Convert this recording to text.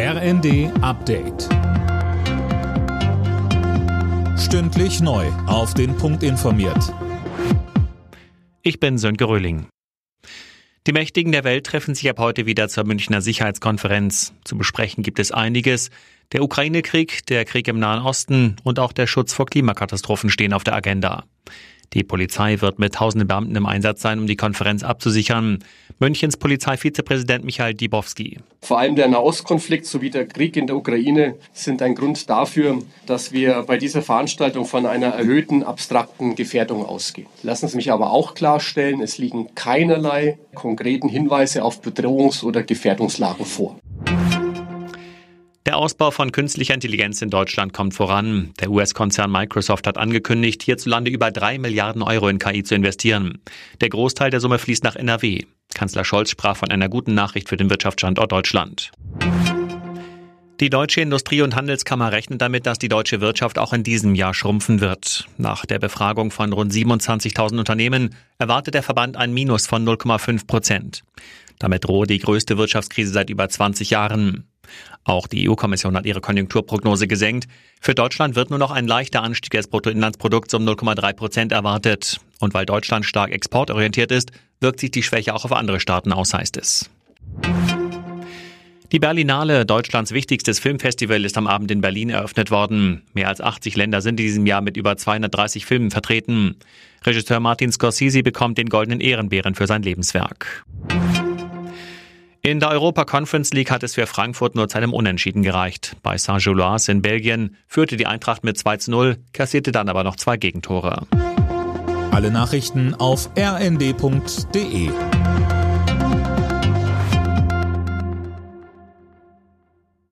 RND Update. Stündlich neu. Auf den Punkt informiert. Ich bin Sönke Röhling. Die Mächtigen der Welt treffen sich ab heute wieder zur Münchner Sicherheitskonferenz. Zu besprechen gibt es einiges. Der Ukraine-Krieg, der Krieg im Nahen Osten und auch der Schutz vor Klimakatastrophen stehen auf der Agenda. Die Polizei wird mit tausenden Beamten im Einsatz sein, um die Konferenz abzusichern. Münchens Polizeivizepräsident Michael Dibowski. Vor allem der Nahostkonflikt sowie der Krieg in der Ukraine sind ein Grund dafür, dass wir bei dieser Veranstaltung von einer erhöhten abstrakten Gefährdung ausgehen. Lassen Sie mich aber auch klarstellen, es liegen keinerlei konkreten Hinweise auf Bedrohungs- oder Gefährdungslagen vor. Der Ausbau von künstlicher Intelligenz in Deutschland kommt voran. Der US-Konzern Microsoft hat angekündigt, hierzulande über drei Milliarden Euro in KI zu investieren. Der Großteil der Summe fließt nach NRW. Kanzler Scholz sprach von einer guten Nachricht für den Wirtschaftsstandort Deutschland. Die Deutsche Industrie- und Handelskammer rechnet damit, dass die deutsche Wirtschaft auch in diesem Jahr schrumpfen wird. Nach der Befragung von rund 27.000 Unternehmen erwartet der Verband ein Minus von 0,5 Prozent. Damit drohe die größte Wirtschaftskrise seit über 20 Jahren. Auch die EU-Kommission hat ihre Konjunkturprognose gesenkt. Für Deutschland wird nur noch ein leichter Anstieg des Bruttoinlandsprodukts um 0,3 Prozent erwartet. Und weil Deutschland stark exportorientiert ist, wirkt sich die Schwäche auch auf andere Staaten aus, heißt es. Die Berlinale, Deutschlands wichtigstes Filmfestival, ist am Abend in Berlin eröffnet worden. Mehr als 80 Länder sind in diesem Jahr mit über 230 Filmen vertreten. Regisseur Martin Scorsese bekommt den Goldenen Ehrenbären für sein Lebenswerk. In der Europa Conference League hat es für Frankfurt nur zu einem Unentschieden gereicht. Bei Saint-Gilloise in Belgien führte die Eintracht mit 2 zu 0, kassierte dann aber noch zwei Gegentore. Alle Nachrichten auf rnd.de